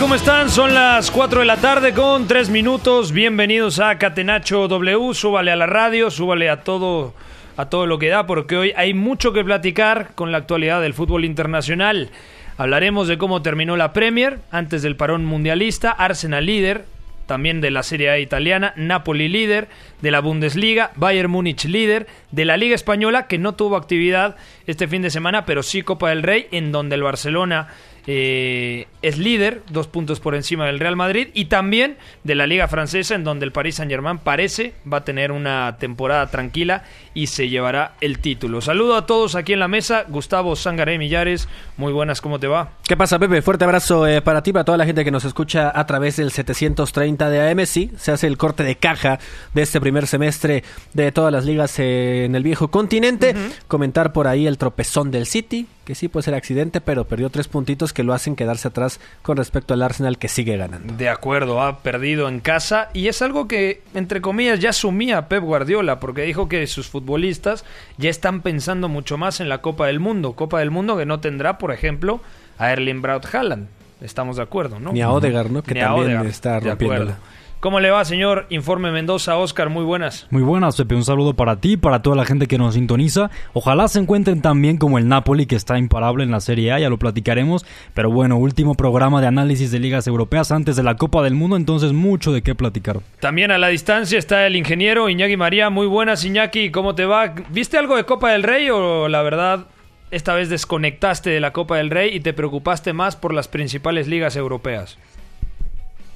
¿Cómo están? Son las 4 de la tarde con 3 minutos. Bienvenidos a Catenacho W. Súbale a la radio, súbale a todo, a todo lo que da, porque hoy hay mucho que platicar con la actualidad del fútbol internacional. Hablaremos de cómo terminó la Premier antes del parón mundialista, Arsenal líder, también de la Serie A italiana, Napoli líder, de la Bundesliga, Bayern Múnich líder, de la Liga Española, que no tuvo actividad este fin de semana, pero sí Copa del Rey, en donde el Barcelona eh, es líder, dos puntos por encima del Real Madrid, y también de la Liga Francesa, en donde el Paris Saint-Germain parece va a tener una temporada tranquila y se llevará el título. Saludo a todos aquí en la mesa, Gustavo Sangaré Millares, muy buenas, ¿cómo te va? ¿Qué pasa, Pepe? Fuerte abrazo eh, para ti, para toda la gente que nos escucha a través del 730 de AM. Sí, se hace el corte de caja de este primer semestre de todas las ligas eh, en el viejo continente. Comentar por ahí el tropezón del City, que sí puede ser accidente, pero perdió tres puntitos que lo hacen quedarse atrás con respecto al Arsenal que sigue ganando. De acuerdo, ha perdido en casa y es algo que, entre comillas, ya asumía Pep Guardiola, porque dijo que sus futbolistas ya están pensando mucho más en la Copa del Mundo. Copa del Mundo que no tendrá, por ejemplo, a Erling Braut Haaland. Estamos de acuerdo, ¿no? Ni a Odegaard, ¿no? Que Ni también está rompiéndola. ¿Cómo le va, señor Informe Mendoza? Oscar, muy buenas. Muy buenas, Pepe. Un saludo para ti, para toda la gente que nos sintoniza. Ojalá se encuentren tan bien como el Napoli, que está imparable en la Serie A, ya lo platicaremos. Pero bueno, último programa de análisis de ligas europeas antes de la Copa del Mundo, entonces mucho de qué platicar. También a la distancia está el ingeniero Iñaki María. Muy buenas, Iñaki. ¿Cómo te va? ¿Viste algo de Copa del Rey o la verdad esta vez desconectaste de la Copa del Rey y te preocupaste más por las principales ligas europeas?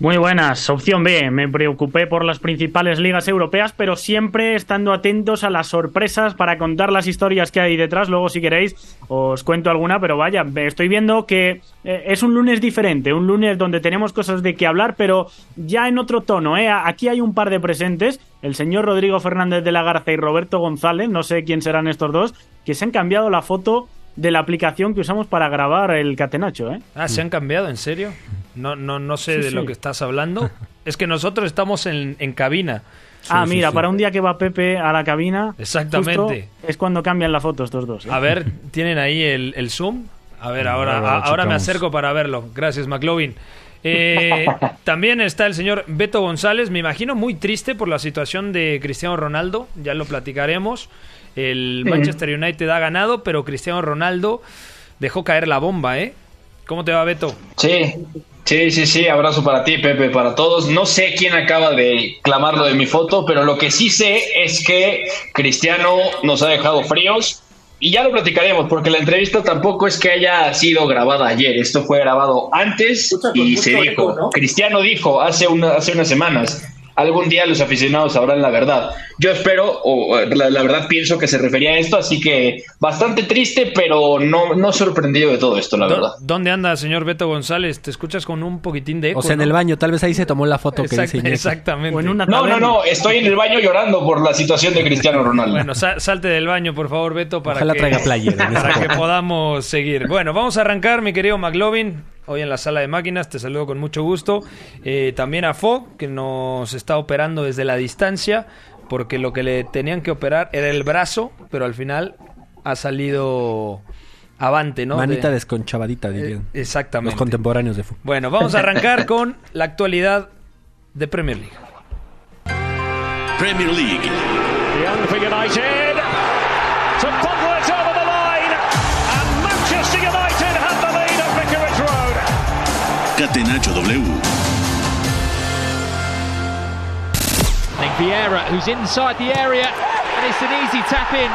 Muy buenas, opción B. Me preocupé por las principales ligas europeas, pero siempre estando atentos a las sorpresas para contar las historias que hay detrás. Luego, si queréis, os cuento alguna, pero vaya, estoy viendo que eh, es un lunes diferente, un lunes donde tenemos cosas de qué hablar, pero ya en otro tono. ¿eh? Aquí hay un par de presentes, el señor Rodrigo Fernández de la Garza y Roberto González, no sé quién serán estos dos, que se han cambiado la foto de la aplicación que usamos para grabar el catenacho. ¿eh? Ah, ¿se han cambiado? ¿En serio? No, no, no sé Sí, de sí. lo que estás hablando. Es que nosotros estamos en, en cabina. ah, sí, mira, sí. para un día que va Pepe a la cabina, Exactamente. es cuando cambian la foto estos dos. ¿eh? A ver, ¿tienen ahí el, el zoom? A ver, ahora, Ahora ahora me acerco para verlo. Gracias, McLovin. Eh, también está el señor Beto González, me imagino muy triste por la situación de Cristiano Ronaldo, ya lo platicaremos. El Manchester United ha ganado, pero Cristiano Ronaldo dejó caer la bomba, ¿eh? ¿Cómo te va, Beto? Sí, sí, sí, sí, abrazo para ti, Pepe, para todos. No sé quién acaba de clamar lo de mi foto, pero lo que sí sé es que Cristiano nos ha dejado fríos y ya lo platicaremos, porque la entrevista tampoco es que haya sido grabada ayer, esto fue grabado antes y se dijo, Cristiano dijo hace, una, hace unas semanas, algún día los aficionados sabrán la verdad. Yo espero, o la, la verdad pienso que se refería a esto, así que bastante triste, pero no, no sorprendido de todo esto, la ¿Dó- verdad. ¿Dónde anda, señor Beto González? Te escuchas con un poquitín de eco. O sea, en ¿no? el baño, tal vez ahí se tomó la foto que Exact- Iñaki. exactamente. O en una No, no, no, estoy en el baño llorando por la situación de Cristiano Ronaldo. Bueno, sa- salte del baño, por favor, Beto, para Ojalá que, traiga playera. para que podamos seguir. Bueno, vamos a arrancar, mi querido McLovin. Hoy en la sala de máquinas, te saludo con mucho gusto. Eh, también a Fo, que nos está operando desde la distancia, porque lo que le tenían que operar era el brazo, pero al final ha salido avante, ¿no? Manita De- desconchavadita, dirían. Eh, exactamente. Los contemporáneos de fútbol. Bueno, vamos a arrancar con la actualidad de Premier League. Premier League. Young for United. To Catenacho W. Nick Vieira, who's inside the area, and it's an easy tap in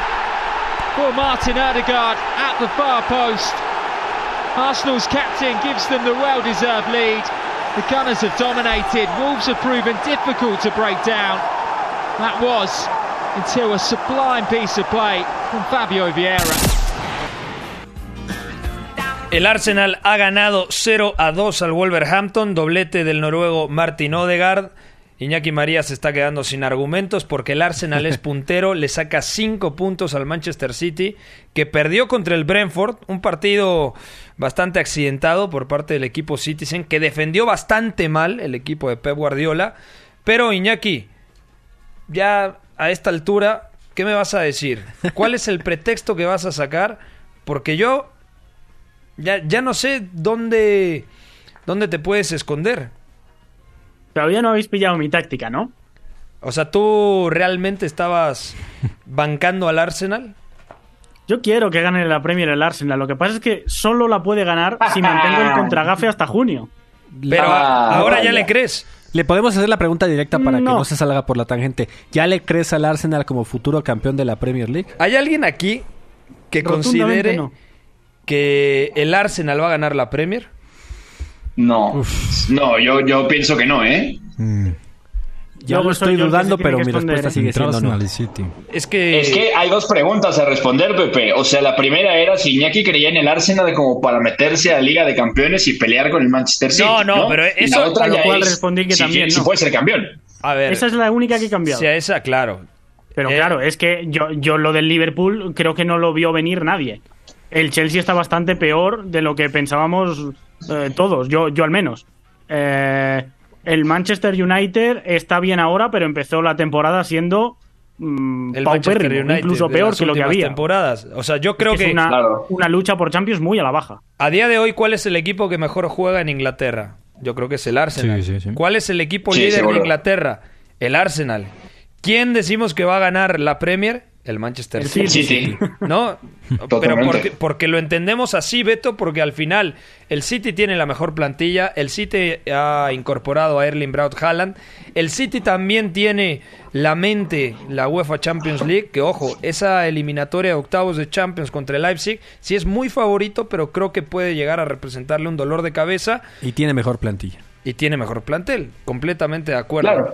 for Martin Erdegaard at the far post. Arsenal's captain gives them the well deserved lead. The Gunners have dominated. Wolves have proven difficult to break down. That was until a sublime piece of play from Fabio Vieira. El Arsenal ha ganado 0 a 2 al Wolverhampton, doblete del noruego Martin Odegaard. Iñaki María se está quedando sin argumentos porque el Arsenal es puntero, le saca 5 puntos al Manchester City, que perdió contra el Brentford, un partido bastante accidentado por parte del equipo Citizen, que defendió bastante mal el equipo de Pep Guardiola. Pero Iñaki, ya a esta altura, ¿qué me vas a decir? ¿Cuál es el pretexto que vas a sacar? Porque yo ya, ya no sé dónde, dónde te puedes esconder. Todavía no habéis pillado mi táctica, ¿no? O sea, ¿tú realmente estabas bancando al Arsenal? Yo quiero que gane la Premier el Arsenal. Lo que pasa es que solo la puede ganar si mantengo el contragafe hasta junio. Pero Ah, ahora ya le crees. Le podemos hacer la pregunta directa para que No. se salga por la tangente. ¿Ya le crees al Arsenal como futuro campeón de la Premier League? ¿Hay alguien aquí que considere no. Que el Arsenal va a ganar la Premier? No, no, yo, yo pienso que no, ¿eh? Estoy yo el que dudando, pero que mi respuesta sigue siendo no. City. Es que... Es que hay dos preguntas a responder, Pepe. O sea, la primera era si Iñaki creía en el Arsenal como para meterse a la Liga de Campeones y pelear con el Manchester City. No, no, pero Y eso- la otra a lo cual es respondí que si, también si no. puede ser campeón. A ver, Esa es la única que he cambiado. si a esa, claro. Pero Eh, claro, es que yo, yo lo del Liverpool creo que no lo vio venir nadie. El Chelsea está bastante peor de lo que pensábamos eh, todos, yo, yo al menos. Eh, el Manchester United está bien ahora, pero empezó la temporada siendo mm, El Manchester United incluso peor que lo que había. temporadas. O sea, yo creo Es que, una, Claro. una lucha por Champions muy a la baja. a día de hoy, ¿cuál es el equipo que mejor juega en Inglaterra? Yo creo que es el Arsenal. Sí, sí, sí. ¿Cuál es el equipo Sí, líder de seguro. Inglaterra? El Arsenal. ¿Quién decimos que va a ganar la Premier? El Manchester El City. City. ¿No? Pero porque lo entendemos así, Beto, porque al final el City tiene la mejor plantilla, el City ha incorporado a Erling Braut Haaland, el City también tiene la mente, la UEFA Champions League, que ojo, esa eliminatoria de octavos de Champions contra el Leipzig, sí es muy favorito, pero creo que puede llegar a representarle un dolor de cabeza Y tiene mejor plantilla. y tiene mejor plantel, completamente de acuerdo. Claro.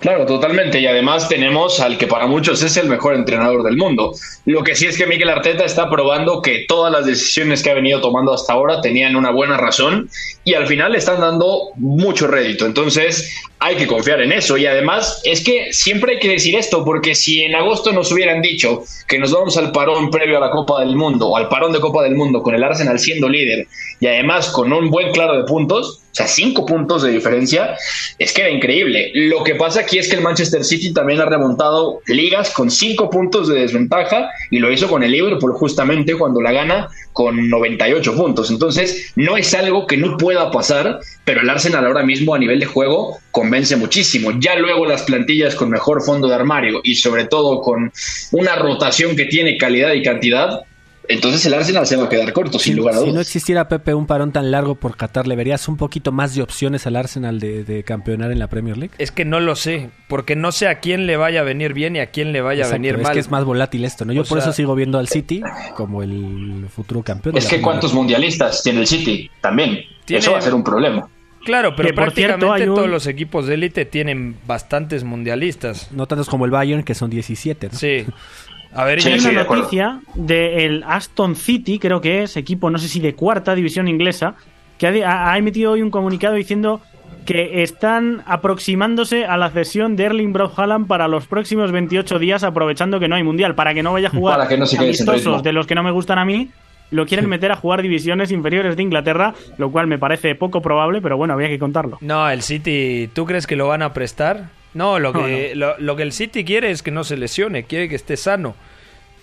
Claro, totalmente. Y además tenemos al que para muchos es el mejor entrenador del mundo. Lo que sí es que Miguel Arteta está probando que todas las decisiones que ha venido tomando hasta ahora tenían una buena razón y al final le están dando mucho rédito. Entonces hay que confiar en eso. Y además es que siempre hay que decir esto, porque si en agosto nos hubieran dicho que nos vamos al parón previo a la Copa del Mundo o al parón de Copa del Mundo con el Arsenal siendo líder y además con un buen claro de puntos, o sea, cinco puntos de diferencia, es que era increíble. Lo que pasa aquí es que el Manchester City también ha remontado ligas con cinco puntos de desventaja y lo hizo con el Liverpool justamente cuando la gana con 98 puntos. Entonces, no es algo que no pueda pasar, pero el Arsenal ahora mismo a nivel de juego convence muchísimo. Ya luego las plantillas con mejor fondo de armario y sobre todo con una rotación que tiene calidad y cantidad, entonces el Arsenal se va a quedar corto, sin Si, lugar a si no dudas. existiera Pepe un parón tan largo por Qatar, ¿le verías un poquito más de opciones al Arsenal de, de campeonar en la Premier League? Es que no lo sé, porque no sé a quién le vaya a venir bien y a quién le vaya Exacto, a venir es mal. que es más volátil esto, ¿no? Yo O por sea- eso sigo viendo al City como el futuro campeón. de Es la que Premier cuántos mundialistas tiene el City también. Tiene- Eso va a ser un problema. Claro, pero Que, por prácticamente cierto, hay un- todos los equipos de élite tienen bastantes mundialistas. No tantos como el Bayern, que son 17, ¿no? Sí. A ver, Sí, Hay sí, de una noticia del Aston City, creo que es, equipo, no sé si de cuarta división inglesa, que ha, emitido hoy un comunicado diciendo que están aproximándose a la cesión de Erling Braut Haaland para los próximos 28 días, aprovechando que no hay mundial, para que no vaya a jugar Para que no se quede sin ritmo. amistosos de los que no me gustan a mí. Lo quieren meter a jugar divisiones inferiores de Inglaterra, lo cual me parece poco probable, pero bueno, había que contarlo. No, el City, ¿tú crees que lo van a prestar? No, lo que, Lo, lo que el City quiere es que no se lesione, quiere que esté sano.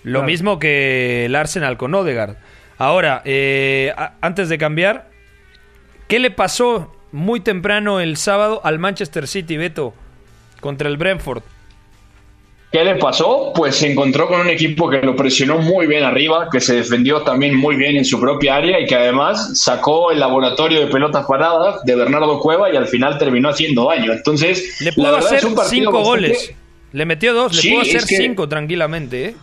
Lo Claro. mismo que el Arsenal con Odegaard. Ahora, eh, a- antes de cambiar, ¿qué le pasó muy temprano el sábado al Manchester City, Beto, contra el Brentford? ¿Qué le pasó? Pues se encontró con un equipo que lo presionó muy bien arriba, que se defendió también muy bien en su propia área y que además sacó el laboratorio de pelotas paradas de Bernardo Cueva y al final terminó haciendo daño. Entonces, Le pudo la verdad hacer es un partido cinco bastante- goles. Le metió dos, Sí, le pudo hacer que- cinco tranquilamente, ¿eh?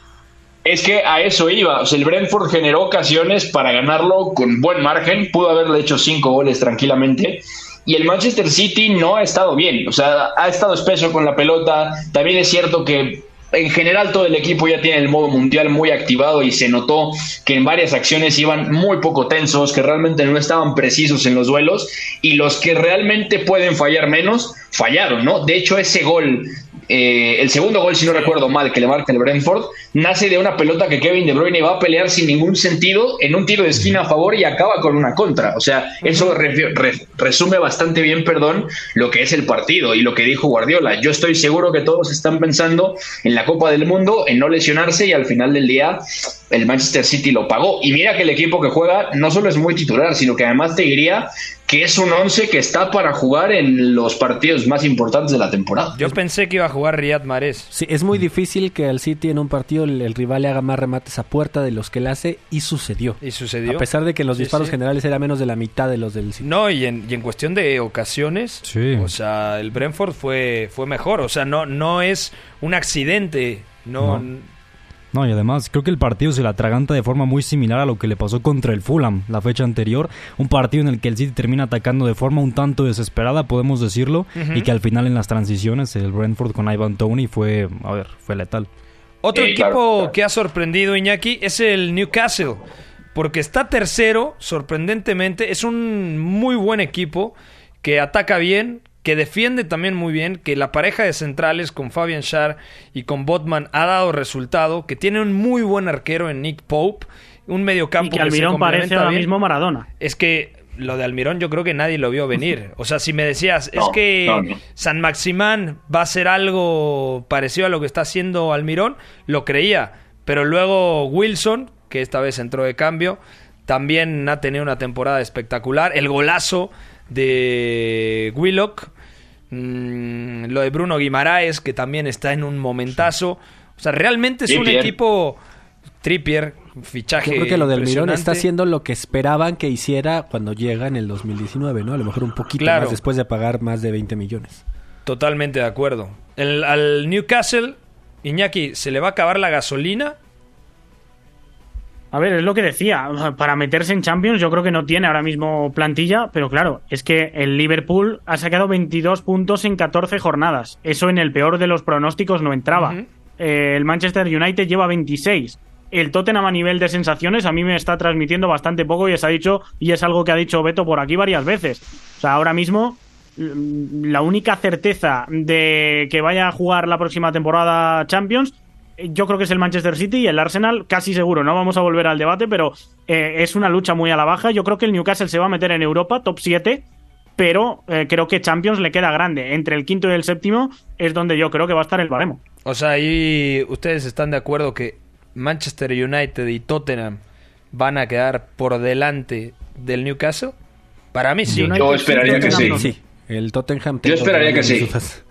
Es que a eso iba. O sea, el Brentford generó ocasiones para ganarlo con buen margen. Pudo haberle hecho cinco goles tranquilamente. Y el Manchester City no ha estado bien. O sea, ha estado espeso con la pelota. También es cierto que en general todo el equipo ya tiene el modo mundial muy activado y se notó que en varias acciones iban muy poco tensos, que realmente no estaban precisos en los duelos y los que realmente pueden fallar menos, fallaron, ¿no? De hecho, ese gol eh, el segundo gol, si no recuerdo mal, que le marca el Brentford, nace de una pelota que Kevin De Bruyne va a pelear sin ningún sentido en un tiro de esquina a favor y acaba con una contra. O sea, eso re- re- resume bastante bien, perdón, lo que es el partido y lo que dijo Guardiola. Yo estoy seguro que todos están pensando en la Copa del Mundo, en no lesionarse y al final del día el Manchester City lo pagó. Y mira que el equipo que juega no solo es muy titular, sino que además te diría que es un once que está para jugar en los partidos más importantes de la temporada. Yo pensé que iba a jugar Riyad Mahrez. Sí, es muy difícil que al City en un partido el, el rival le haga más remates a puerta de los que le hace y sucedió. Y sucedió. A pesar de que en los Sí, disparos sí. generales era menos de la mitad de los del City. No, y en, y en cuestión de ocasiones, Sí. o sea, el Brentford fue, fue mejor. O sea, no, no es un accidente. No, No. No, y además creo que el partido se le atraganta de forma muy similar a lo que le pasó contra el Fulham la fecha anterior. Un partido en el que el City termina atacando de forma un tanto desesperada, podemos decirlo, y que al final en las transiciones el Brentford con Ivan Tony fue, a ver, fue letal. Otro Sí, equipo claro, claro. que ha sorprendido Iñaki es el Newcastle, porque está tercero, sorprendentemente, es un muy buen equipo que ataca bien, que defiende también muy bien, que la pareja de centrales con Fabian Schär y con Botman ha dado resultado, que tiene un muy buen arquero en Nick Pope, un Y mediocampo que que se Almirón parece ahora bien. mismo Maradona. Es que lo de Almirón yo creo que nadie lo vio venir. O sea, si me decías, es que no, no. San Maximán va a ser algo parecido a lo que está haciendo Almirón, lo creía. Pero luego Wilson, que esta vez entró de cambio, también ha tenido una temporada espectacular. El golazo de Willock. mm, lo de Bruno Guimaraes, que también está en un momentazo. O sea, realmente es un equipo... Trippier, fichaje Yo creo que lo del Mirón está haciendo lo que esperaban que hiciera cuando llega en el 2019, ¿no? A lo mejor un poquito Claro. más después de pagar más de 20 millones. Totalmente de acuerdo. El- al Newcastle, Iñaki, ¿se le va a acabar la gasolina? A ver, es lo que decía. Para meterse en Champions, yo creo que no tiene ahora mismo plantilla, pero claro, es que el Liverpool ha sacado 22 puntos en 14 jornadas. Eso en el peor de los pronósticos no entraba. Eh, el Manchester United lleva 26. El Tottenham a nivel de sensaciones a mí me está transmitiendo bastante poco y es, ha dicho, y es algo que ha dicho Beto por aquí varias veces. O sea, ahora mismo mm, la única certeza de que vaya a jugar la próxima temporada Champions eh, yo creo que es el Manchester City y el Arsenal casi seguro. No vamos a volver al debate, pero eh, es una lucha muy a la baja. Yo creo que el Newcastle se va a meter en Europa, top 7, pero eh, creo que Champions le queda grande. Entre el quinto y el séptimo es donde yo creo que va a estar el baremo. O sea, ahí ustedes están de acuerdo que Manchester United y Tottenham van a quedar por delante del Newcastle. Para mí sí. Yo esperaría que sí. el Tottenham. Yo esperaría que sí. dudas.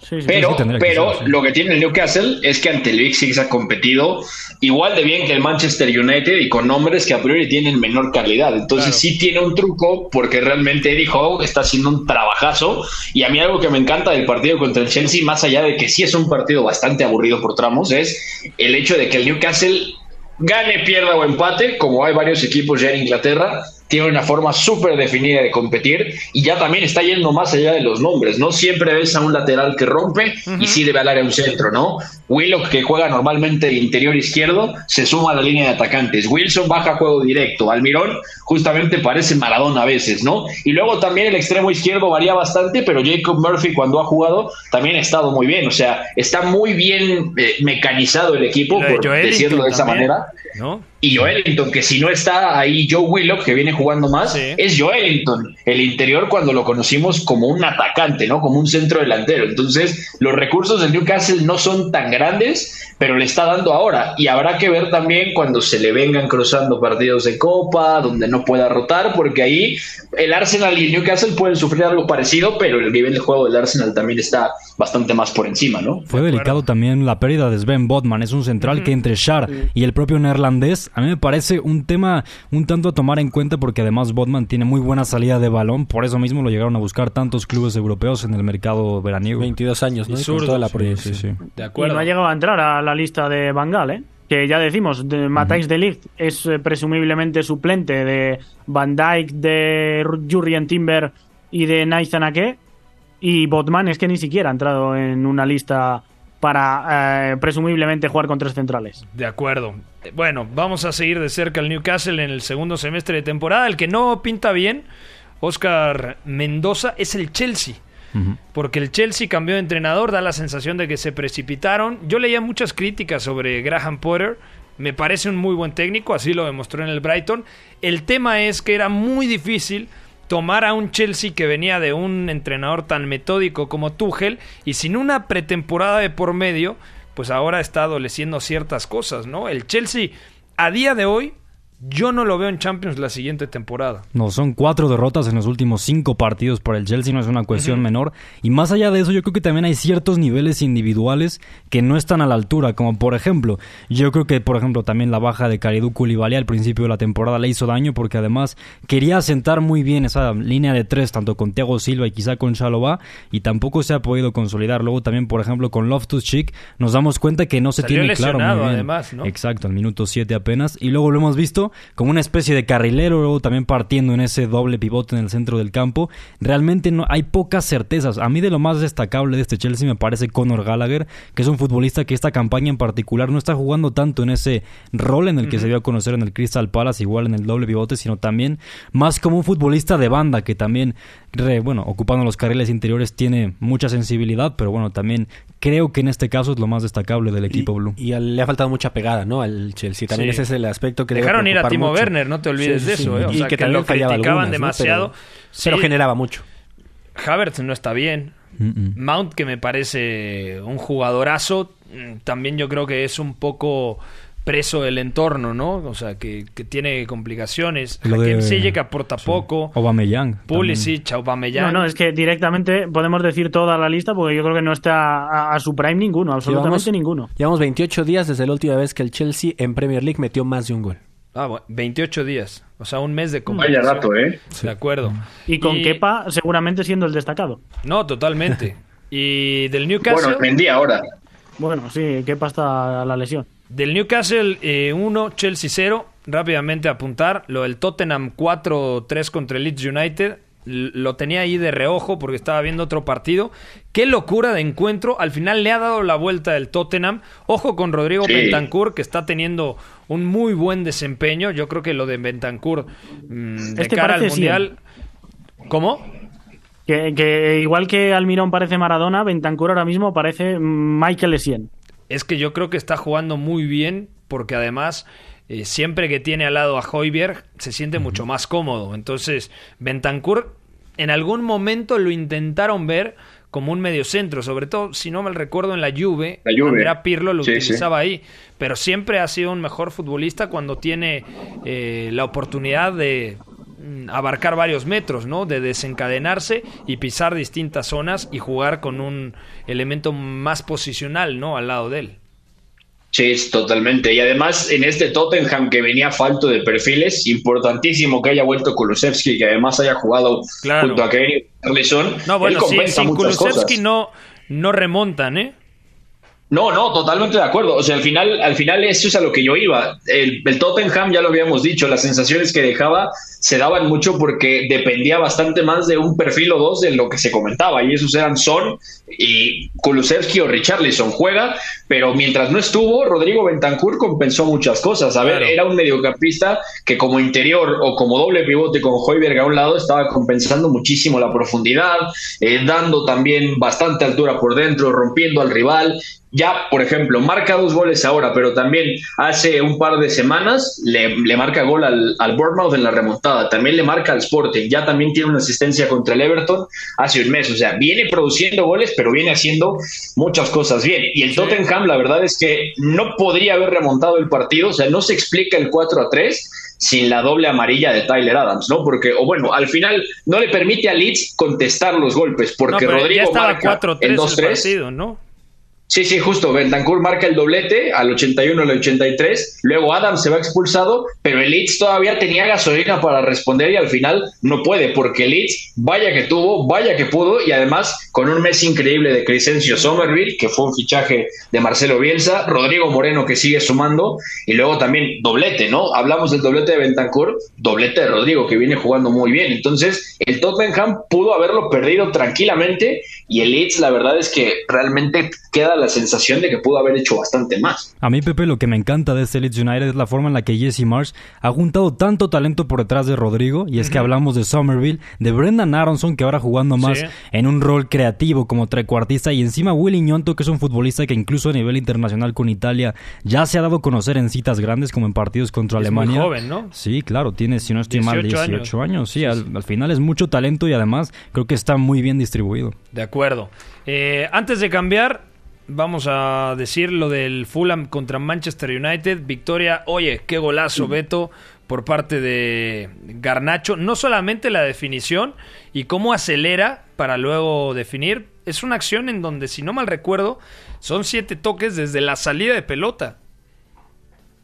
Sí, sí. Pero, que pero ser, sí. lo que tiene el Newcastle es que ante el Big Six ha competido igual de bien que el Manchester United y con nombres que a priori tienen menor calidad. Entonces Claro. sí tiene un truco porque realmente Eddie Howe está haciendo un trabajazo. Y a mí algo que me encanta del partido contra el Chelsea, más allá de que sí es un partido bastante aburrido por tramos, es el hecho de que el Newcastle gane, pierda o empate, como hay varios equipos ya en Inglaterra, tiene una forma súper definida de competir y ya también está yendo más allá de los nombres, ¿no? Siempre ves a un lateral que rompe y sí debe al área un centro, ¿no? Willock, que juega normalmente de interior izquierdo, se suma a la línea de atacantes. Wilson baja juego directo. Almirón justamente parece Maradona a veces, ¿no? Y luego también el extremo izquierdo varía bastante, pero Jacob Murphy cuando ha jugado también ha estado muy bien. O sea, está muy bien eh, mecanizado el equipo, por decirlo de esa también, manera. ¿No? Y Joelinton, que si no está ahí Joe Willock, que viene jugando más, Sí. es Joelinton, el interior cuando lo conocimos como un atacante, ¿no? Como un centro delantero. Entonces, los recursos del Newcastle no son tan grandes, pero le está dando ahora. Y habrá que ver también cuando se le vengan cruzando partidos de Copa, donde no pueda rotar, porque ahí el Arsenal y el Newcastle pueden sufrir algo parecido, pero el nivel de juego del Arsenal también está bastante más por encima, ¿no? Fue delicado también la pérdida de Sven Botman, es un central que entre Shar y el propio neerlandés, a mí me parece un tema un tanto a tomar en cuenta porque además Botman tiene muy buena salida de balón, por eso mismo lo llegaron a buscar tantos clubes europeos en el mercado veraniego. 22 años, ¿no? Y Y con zurdo, toda la sí, proyección. sí, sí. De acuerdo. Llegado a entrar a la lista de Bangal, ¿eh? Que ya decimos, de de Ligt es eh, presumiblemente suplente de Van Dijk, de Jurrien Timber y de Nathan Ake. Y Botman es que ni siquiera ha entrado en una lista para eh, presumiblemente jugar con tres centrales. De acuerdo. Eh, Bueno, vamos a seguir de cerca el Newcastle en el segundo semestre de temporada. El que no pinta bien, Oscar Mendoza, es el Chelsea. Porque el Chelsea cambió de entrenador, da la sensación de que se precipitaron. Yo leía muchas críticas sobre Graham Potter. Me parece un muy buen técnico, así lo demostró en el Brighton. El tema es que era muy difícil tomar a un Chelsea que venía de un entrenador tan metódico como Tuchel y sin una pretemporada de por medio, pues ahora está adoleciendo ciertas cosas, ¿no? El Chelsea a día de hoy yo no lo veo en Champions la siguiente temporada. No, son cuatro derrotas en los últimos cinco partidos por el Chelsea, no es una cuestión menor. Y más allá de eso, yo creo que también hay ciertos niveles individuales que no están a la altura, como por ejemplo, yo creo que por ejemplo también la baja de Kalidou Koulibaly al principio de la temporada le hizo daño porque además quería asentar muy bien esa línea de tres, tanto con Thiago Silva y quizá con Chalobah, y tampoco se ha podido consolidar. Luego también, por ejemplo, con Loftus-Cheek nos damos cuenta que no se Salió tiene claro muy bien. además, ¿no? Exacto, al minuto 7 apenas. Y luego lo hemos visto como una especie de carrilero, luego también partiendo en ese doble pivote en el centro del campo. Realmente no hay pocas certezas. A mí de lo más destacable de este Chelsea me parece Conor Gallagher, que es un futbolista que esta campaña en particular no está jugando tanto en ese rol en el que se dio a conocer en el Crystal Palace, igual en el doble pivote, sino también más como un futbolista de banda que también, re- bueno, ocupando los carriles interiores tiene mucha sensibilidad, pero bueno, también creo que en este caso es lo más destacable del equipo blue. Y al- le ha faltado mucha pegada, ¿no? Al Chelsea. También Sí. ese es el aspecto que Dejaron ir a Timo mucho. Werner, no te olvides Sí, de eso, sí. ¿eh? O Y sea, que que, también lo criticaban algunas, ¿no? demasiado. Pero, pero Sí, generaba mucho. Havertz no está bien. Mount, que me parece un jugadorazo, también yo creo que es un poco preso del entorno, ¿no? O sea, que, que tiene complicaciones. Lo Hakim de- Ziyech aporta sí. poco. Aubameyang también. Pulisic, Aubameyang. No, no, es que directamente podemos decir toda la lista porque yo creo que no está a, a su prime ninguno, absolutamente Llevamos- ninguno. Llevamos 28 días desde la última vez que el Chelsea en Premier League metió más de un gol. Ah, bueno, 28 días. O sea, un mes de Vaya competición. rato, ¿eh? De acuerdo. Y con Kepa seguramente siendo el destacado. No, totalmente. Y del Newcastle... Bueno, Mendy ahora. Bueno, sí, Kepa está a la lesión. Del Newcastle 1, Chelsea 0. Rápidamente apuntar. Lo del Tottenham 4-3 contra el Leeds United. Lo tenía ahí de reojo porque estaba viendo otro partido. Qué locura de encuentro. Al final le ha dado la vuelta el Tottenham. Ojo con Rodrigo Sí. Bentancur, que está teniendo un muy buen desempeño. Yo creo que lo de Bentancur mm, de Este cara al Mundial. ¿Cómo? Que, que igual que Almirón parece Maradona, Bentancur ahora mismo parece mm, Michael Essien. Es que yo creo que está jugando muy bien porque además eh, siempre que tiene al lado a Hoiberg se siente mucho más cómodo. Entonces, Bentancur en algún momento lo intentaron ver como un mediocentro, sobre todo si no mal recuerdo en la Juve, La Juve. Andrea Pirlo lo Sí, utilizaba ahí, pero siempre ha sido un mejor futbolista cuando tiene eh, la oportunidad de mm, abarcar varios metros, ¿no? De desencadenarse y pisar distintas zonas y jugar con un elemento más posicional, ¿no? Al lado de él. Sí, es totalmente. Y además, en este Tottenham que venía falto de perfiles, importantísimo que haya vuelto Kulusevski, que además haya jugado Claro. junto a Kevin Richarlison. No, bueno, sí, sin Kulusevski no, no remontan, ¿eh? No, no, totalmente de acuerdo. O sea, al final, al final eso es a lo que yo iba. El, el Tottenham, ya lo habíamos dicho, las sensaciones que dejaba se daban mucho porque dependía bastante más de un perfil o dos de lo que se comentaba. Y esos eran Son y Kulusevski o Richarlison. Juega, pero mientras no estuvo, Rodrigo Bentancur compensó muchas cosas. A ver, Claro. era un mediocampista que como interior o como doble pivote con Hoiberg a un lado estaba compensando muchísimo la profundidad, eh, dando también bastante altura por dentro, rompiendo al rival. Ya, por ejemplo, marca dos goles ahora, pero también hace un par de semanas le, le marca gol al, al Bournemouth en la remontada, también le marca al Sporting, ya también tiene una asistencia contra el Everton hace un mes, o sea, viene produciendo goles, pero viene haciendo muchas cosas bien. Y el Tottenham, la verdad es que no podría haber remontado el partido, o sea, no se explica el 4 a 3 sin la doble amarilla de Tyler Adams, ¿no? Porque, o bueno, al final no le permite a Leeds contestar los golpes, porque No, pero ya Rodrigo estaba marca 4-3 el el 2-3. partido, ¿no? Sí, sí, justo. Bentancur marca el doblete al 81 al 83. Luego Adams se va expulsado, pero el Leeds todavía tenía gasolina para responder y al final no puede, porque el Leeds, vaya que tuvo, vaya que pudo, y además con un mes increíble de Crescencio Somerville, que fue un fichaje de Marcelo Bielsa, Rodrigo Moreno que sigue sumando, y luego también doblete, ¿no? Hablamos del doblete de Bentancur, doblete de Rodrigo, que viene jugando muy bien. Entonces, el Tottenham pudo haberlo perdido tranquilamente, y el Leeds, la verdad es que realmente queda la sensación de que pudo haber hecho bastante más. A mí, Pepe, lo que me encanta de este Leeds United es la forma en la que Jesse Marsh ha juntado tanto talento por detrás de Rodrigo. Y es que hablamos de Somerville, de Brendan Aronson, que ahora jugando más Sí. en un rol creativo como trecuartista. Y encima Willy Ñonto, que es un futbolista que incluso a nivel internacional con Italia ya se ha dado a conocer en citas grandes como en partidos contra Es muy Alemania. joven, ¿no? Sí, claro, tiene, si no estoy mal, 18 18 años. años. Sí, al, al final es mucho talento y además creo que está muy bien distribuido. De acuerdo. Eh, antes de cambiar, vamos a decir lo del Fulham contra Manchester United. Victoria, oye, qué golazo, Beto, por parte de Garnacho. No solamente la definición y cómo acelera para luego definir. Es una acción en donde, si no mal recuerdo, son siete toques desde la salida de pelota.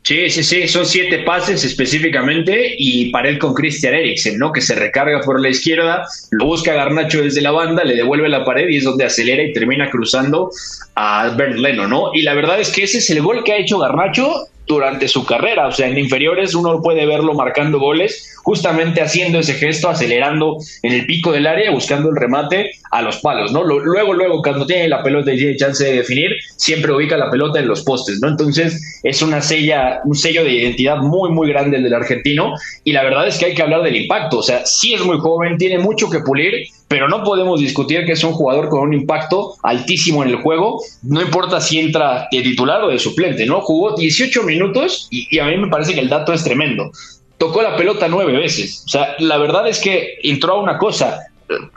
Sí, sí, sí, son siete pases específicamente y pared con Christian Eriksen, ¿no? Que se recarga por la izquierda, lo busca Garnacho desde la banda, le devuelve la pared y es donde acelera y termina cruzando a Bernd Leno, ¿no? Y la verdad es que ese es el gol que ha hecho Garnacho durante su carrera, o sea, en inferiores uno puede verlo marcando goles, justamente haciendo ese gesto, acelerando en el pico del área, buscando el remate a los palos, ¿no? Luego, luego, cuando tiene la pelota y tiene chance de definir, siempre ubica la pelota en los postes, ¿no? Entonces, es una sella, un sello de identidad muy, muy grande el del argentino, y la verdad es que hay que hablar del impacto, o sea, sí es muy joven, tiene mucho que pulir, pero no podemos discutir que es un jugador con un impacto altísimo en el juego, no importa si entra de titular o de suplente, ¿no? Jugó 18 minutos y, y a mí me parece que el dato es tremendo. Tocó la pelota nueve veces. O sea, la verdad es que entró a una cosa.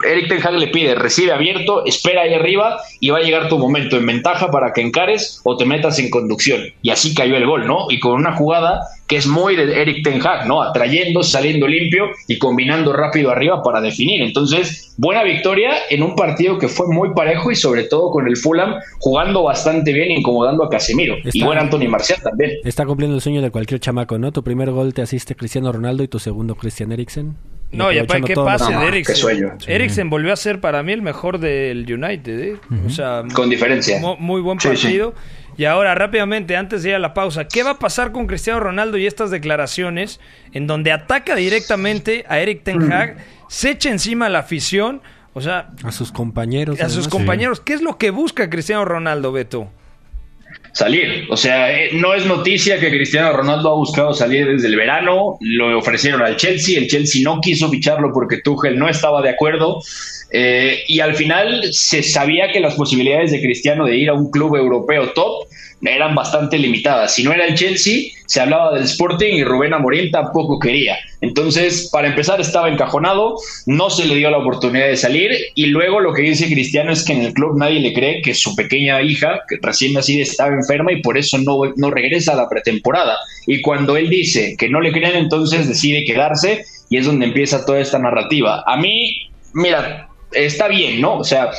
Eric Ten Hag le pide, recibe abierto, espera ahí arriba y va a llegar tu momento en ventaja para que encares o te metas en conducción. Y así cayó el gol, ¿no? Y con una jugada que es muy de Eric Ten Hag, ¿no? Atrayendo, saliendo limpio y combinando rápido arriba para definir. Entonces, buena victoria en un partido que fue muy parejo y sobre todo con el Fulham jugando bastante bien, incomodando a Casemiro. Y Está- buen Anthony Marcial también. Está cumpliendo el sueño de cualquier chamaco, ¿no? Tu primer gol te asiste Cristiano Ronaldo y tu segundo Christian Eriksen. No, y aparte, qué pase No, de qué Eriksen. sueño. Eriksen volvió a ser para mí el mejor del United, ¿eh? O sea, Con diferencia. mu- muy buen Sí, sí. partido. Y ahora, rápidamente, antes de ir a la pausa, ¿qué va a pasar con Cristiano Ronaldo y estas declaraciones en donde ataca directamente a Eric Ten Hag, se echa encima a la afición, o sea, A sus compañeros. a sus compañeros? ¿Qué es lo que busca Cristiano Ronaldo, Beto? Salir. O sea, eh, no es noticia que Cristiano Ronaldo ha buscado salir desde el verano, lo ofrecieron al Chelsea, el Chelsea no quiso ficharlo porque Tuchel no estaba de acuerdo. eh, y al final se sabía que las posibilidades de Cristiano de ir a un club europeo top eran bastante limitadas. Si no era el Chelsea, se hablaba del Sporting y Rubén Amorim tampoco quería. Entonces, para empezar, estaba encajonado, no se le dio la oportunidad de salir y luego lo que dice Cristiano es que en el club nadie le cree que su pequeña hija, que recién nacida, estaba enferma y por eso no, no regresa a la pretemporada. Y cuando él dice que no le creen, entonces decide quedarse y es donde empieza toda esta narrativa. A mí, mira, está bien, ¿no? O sea,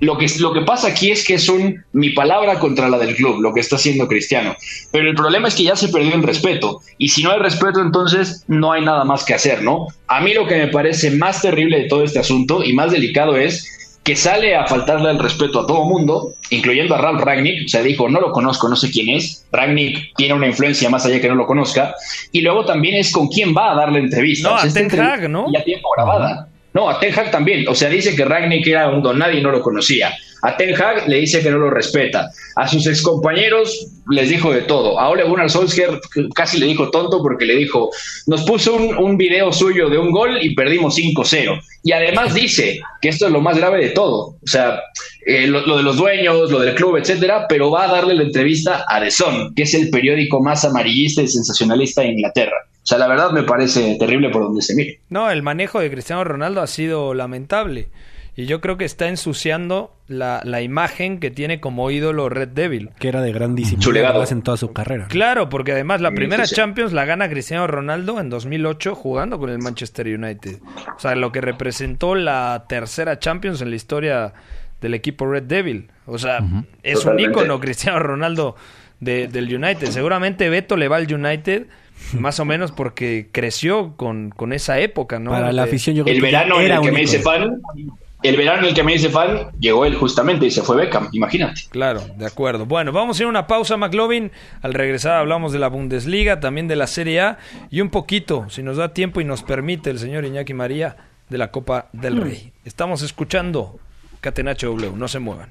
lo que, lo que pasa aquí es que es un mi palabra contra la del club, lo que está haciendo Cristiano. Pero el problema es que ya se perdió el respeto. Y si no hay respeto, entonces no hay nada más que hacer, ¿no? A mí lo que me parece más terrible de todo este asunto y más delicado es que sale a faltarle el respeto a todo mundo, incluyendo a Ralph Ragnick, o sea, dijo, no lo conozco, no sé quién es, Ragnick tiene una influencia más allá que no lo conozca, y luego también es con quién va a darle entrevista. No, a Ten Hag, ¿no? Ya tiempo grabada. No, a Ten Hag también. O sea, dice que Ragnick era un don nadie no lo conocía. A Ten Hag le dice que no lo respeta. A sus excompañeros les dijo de todo. A Ole Gunnar Solskjaer casi le dijo tonto porque le dijo, nos puso un, un video suyo de un gol y perdimos 5-0. Y además dice que esto es lo más grave de todo. O sea, eh, lo, lo de los dueños, lo del club, etcétera, pero va a darle la entrevista a The Sun, que es el periódico más amarillista y sensacionalista de Inglaterra. O sea, la verdad me parece terrible por donde se mire. No, el manejo de Cristiano Ronaldo ha sido lamentable. Y yo creo que está ensuciando la, la imagen que tiene como ídolo Red Devil. Que era de grandísimo Su legado. en toda su carrera. Claro, porque además la primera sí, sí. Champions la gana Cristiano Ronaldo en 2008 jugando con el Manchester United. O sea, lo que representó la tercera Champions en la historia del equipo Red Devil. O sea, es Totalmente. un ícono Cristiano Ronaldo de- del United. Seguramente Beto le va al United más o menos porque creció con, con esa época, ¿no? Para la afición yo creo El que verano en era el que me hice fan, el verano en el que me hice fan, llegó él justamente y se fue Beckham, imagínate. Claro, de acuerdo. Bueno, vamos a ir a una pausa, McLovin. Al regresar hablamos de la Bundesliga, también de la Serie A y un poquito, si nos da tiempo y nos permite el señor Iñaki María, de la Copa del Rey. Estamos escuchando Catenacho W, no se muevan.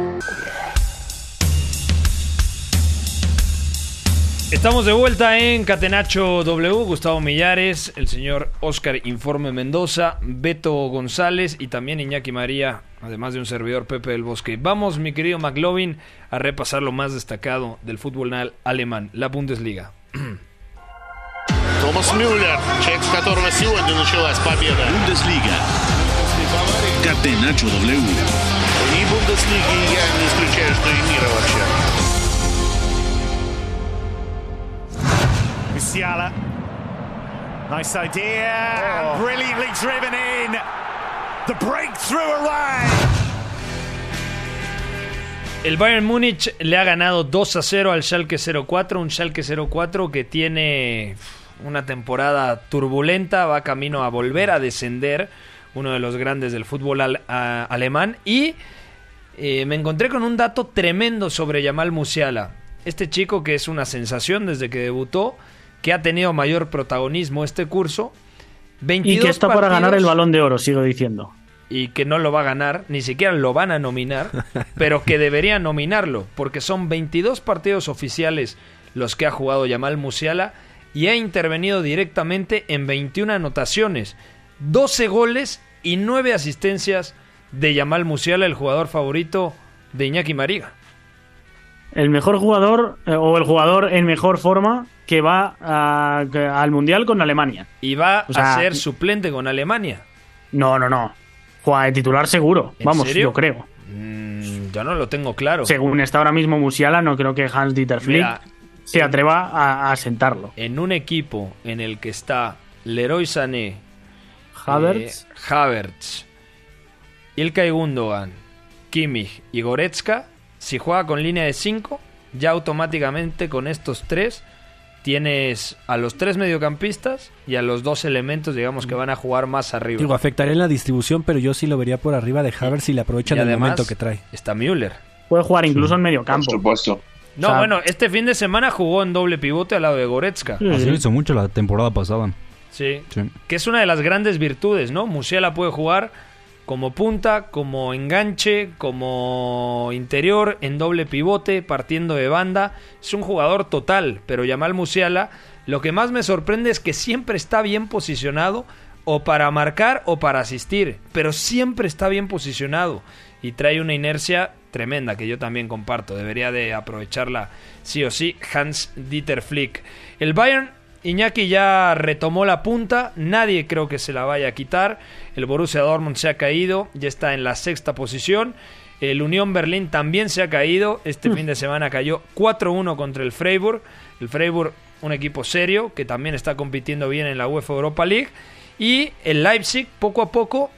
Estamos de vuelta en Catenacho W, Gustavo Millares, el señor Oscar Informe Mendoza, Beto González y también Iñaki María, además de un servidor Pepe del Bosque. Vamos, mi querido McLovin, a repasar lo más destacado del fútbol al- alemán, la Bundesliga. Томас Мюллер, человек, с которого сегодня началась победа. Bundesliga. Catenacho W. И Бундеслиги, и я не исключаю, что и мира вообще. Musiala. Nice idea. and Brilliantly driven in. The breakthrough arrived. El Bayern Múnich le ha ganado 2 a 0 al Schalke 04, un Schalke 04 que tiene una temporada turbulenta, va camino a volver a descender, uno de los grandes del fútbol al- a- alemán y eh, me encontré con un dato tremendo sobre Yamal Musiala, este chico que es una sensación desde que debutó, que ha tenido mayor protagonismo este curso. Y 22 que está para ganar el balón de oro, sigo diciendo. y que no lo va a ganar, ni siquiera lo van a nominar, pero que deberían nominarlo, porque son 22 partidos oficiales los que ha jugado Yamal Musiala y ha intervenido directamente en 21 anotaciones, 12 goles y 9 asistencias de Yamal Musiala, el jugador favorito de Iñaki Mariga. El mejor jugador, eh, o el jugador en mejor forma, que va a- que- al Mundial con Alemania. Y va O sea, a ser suplente con Alemania. No, no, no. Juega de titular seguro. ¿En Vamos, serio? yo creo. Mm, yo no lo tengo claro. Según está ahora mismo Musiala, no creo que Hans Dieter Flick Mira, se atreva a, a sentarlo. en un equipo en el que está Leroy Sané, Havertz, eh, Havertz, Ilkay Gundogan, Kimmich y Goretzka, si juega con línea de 5, ya automáticamente con estos tres tienes a los tres mediocampistas y a los dos elementos, digamos, que van a jugar más arriba. Digo, afectaría en la distribución, pero yo sí lo vería por arriba de Havertz si le aprovechan Y el momento que trae. Está Müller. puede jugar incluso en medio campo. supuesto. No, O sea- bueno, este fin de semana jugó en doble pivote al lado de Goretzka. Sí, Así sí. lo hizo mucho la temporada pasada. Sí. Sí. Que es una de las grandes virtudes, ¿no? Musiala puede jugar como punta, como enganche, como interior, en doble pivote, partiendo de banda. Es un jugador total, pero Yamal Musiala, lo que más me sorprende es que siempre está bien posicionado o para marcar o para asistir, pero siempre está bien posicionado y trae una inercia tremenda que yo también comparto. Debería de aprovecharla sí o sí Hans Dieter Flick. El Bayern Iñaki ya retomó la punta, nadie creo que se la vaya a quitar. El Borussia Dortmund se ha caído, ya está en la sexta posición. El Unión Berlín también se ha caído, este fin de semana cayó 4-1 contra el Freiburg. El Freiburg, un equipo serio que también está compitiendo bien en la UEFA Europa League. Y el Leipzig, poco a poco,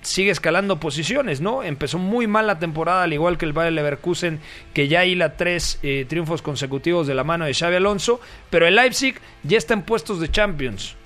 sigue escalando posiciones, ¿no? Empezó muy mal la temporada, al igual que el Bayer Leverkusen, que ya hila tres eh, triunfos consecutivos de la mano de Xavi Alonso, pero el Leipzig ya está en puestos de Champions.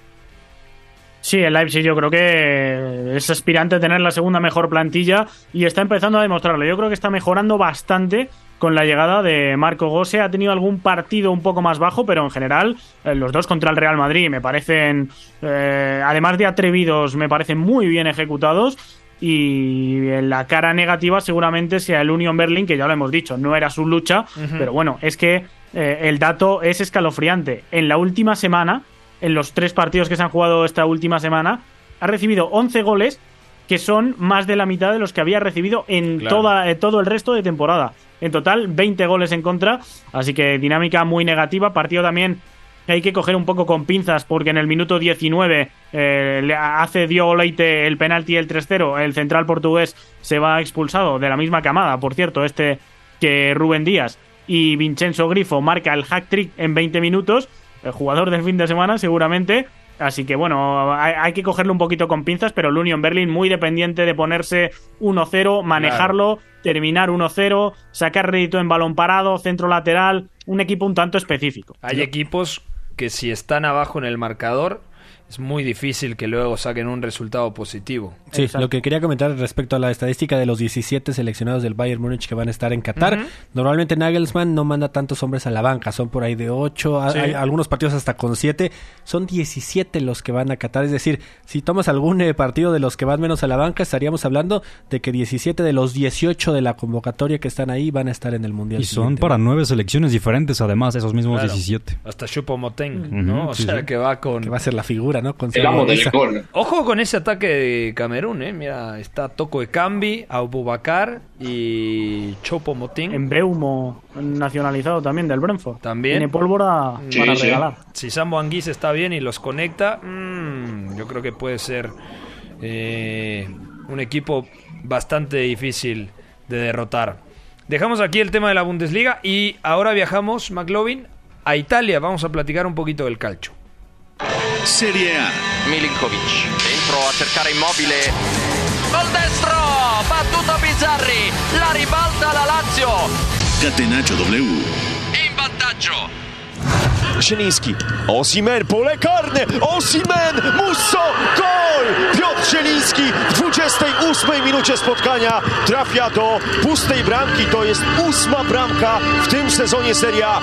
Sí, el Leipzig yo creo que es aspirante a tener la segunda mejor plantilla y está empezando a demostrarlo. Yo creo que está mejorando bastante con la llegada de Marco Gose. Ha tenido algún partido un poco más bajo, pero en general eh, los dos contra el Real Madrid me parecen, eh, además de atrevidos, me parecen muy bien ejecutados. Y la cara negativa seguramente sea el Union Berlin, que ya lo hemos dicho, no era su lucha, pero bueno, es que eh, el dato es escalofriante. En la última semana, en los tres partidos que se han jugado esta última semana, ha recibido 11 goles, que son más de la mitad de los que había recibido en Claro. toda, eh, todo el resto de temporada. En total, 20 goles en contra, así que dinámica muy negativa. Partido también que hay que coger un poco con pinzas, porque en el minuto 19 eh, le hace Diogo Leite el penalti el 3-0. El central portugués se va expulsado de la misma camada, por cierto, este que Rubén Díaz. Y Vincenzo Grifo marca el hack trick en 20 minutos. El jugador del fin de semana, seguramente. Así que bueno, hay, hay que cogerlo un poquito con pinzas, pero el Union Berlin muy dependiente de ponerse 1-0, manejarlo, terminar 1-0, sacar rédito en balón parado, centro lateral, un equipo un tanto específico. Hay equipos que si están abajo en el marcador, es muy difícil que luego saquen un resultado positivo. Sí, lo que quería comentar respecto a la estadística de los 17 seleccionados del Bayern Múnich que van a estar en Qatar. Normalmente Nagelsmann no manda tantos hombres a la banca, son por ahí de 8, Sí. hay algunos partidos hasta con 7. Son 17 los que van a Qatar, es decir, si tomas algún eh, partido de los que van menos a la banca, estaríamos hablando de que 17 de los 18 de la convocatoria que están ahí van a estar en el Mundial. Y son siguiente. para nueve selecciones diferentes, además, esos mismos Claro. 17. Hasta Choupo-Moting, ¿no? Ujú, O sí, sea, sí. que va con... Que va a ser la figura, ¿no? Con El amo del esa- gol. Ojo con ese ataque de Camerún, ¿eh? Mira, está Toco de Cambi, Abubakar y Choupo-Moting. En Beumo, nacionalizado también del Brentford. También. Tiene pólvora Sí, para sí. regalar. Si Sambo Anguís está bien y los conecta, mm, yo creo que puede ser eh, un equipo bastante difícil de derrotar. Dejamos aquí el tema de la Bundesliga y ahora viajamos, McLovin, a Italia. Vamos a platicar un poquito del calcio. Serie A. Milinkovic dentro a cercare immobile col destro battuto Bizzarri la ribalta la Lazio Catenaccio W. in vantaggio Zieliński, Osimen, pole karne, Osimen, Musso, gol! Piotr Zieliński w 28 minucie spotkania trafia do pustej bramki. To jest ósma bramka w tym sezonie Serie A.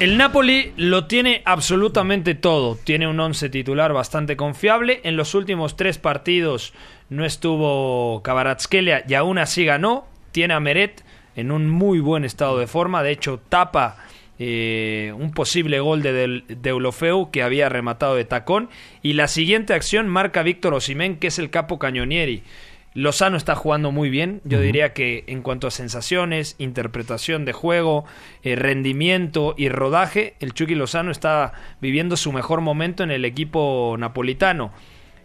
El Napoli lo tiene absolutamente todo. Tiene un once titular bastante confiable. En los últimos tres partidos no estuvo Kvaratskhelia y aún así ganó. Tiene a Meret en un muy buen estado de forma. De hecho, tapa eh, un posible gol de Deulofeu que había rematado de tacón. Y la siguiente acción marca Víctor Osimén, que es el capo cañonieri. Lozano está jugando muy bien. Yo diría que en cuanto a sensaciones, interpretación de juego, eh, rendimiento y rodaje, el Chucky Lozano está viviendo su mejor momento en el equipo napolitano.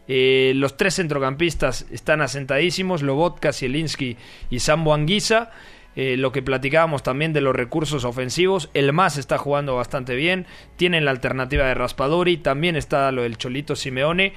Eh, los tres centrocampistas están asentadísimos, Lobotka, Zielinski y Sambo Anguisa. Eh, lo que platicábamos también de los recursos ofensivos, el MAS está jugando bastante bien, tienen la alternativa de Raspadori, también está lo del Cholito Simeone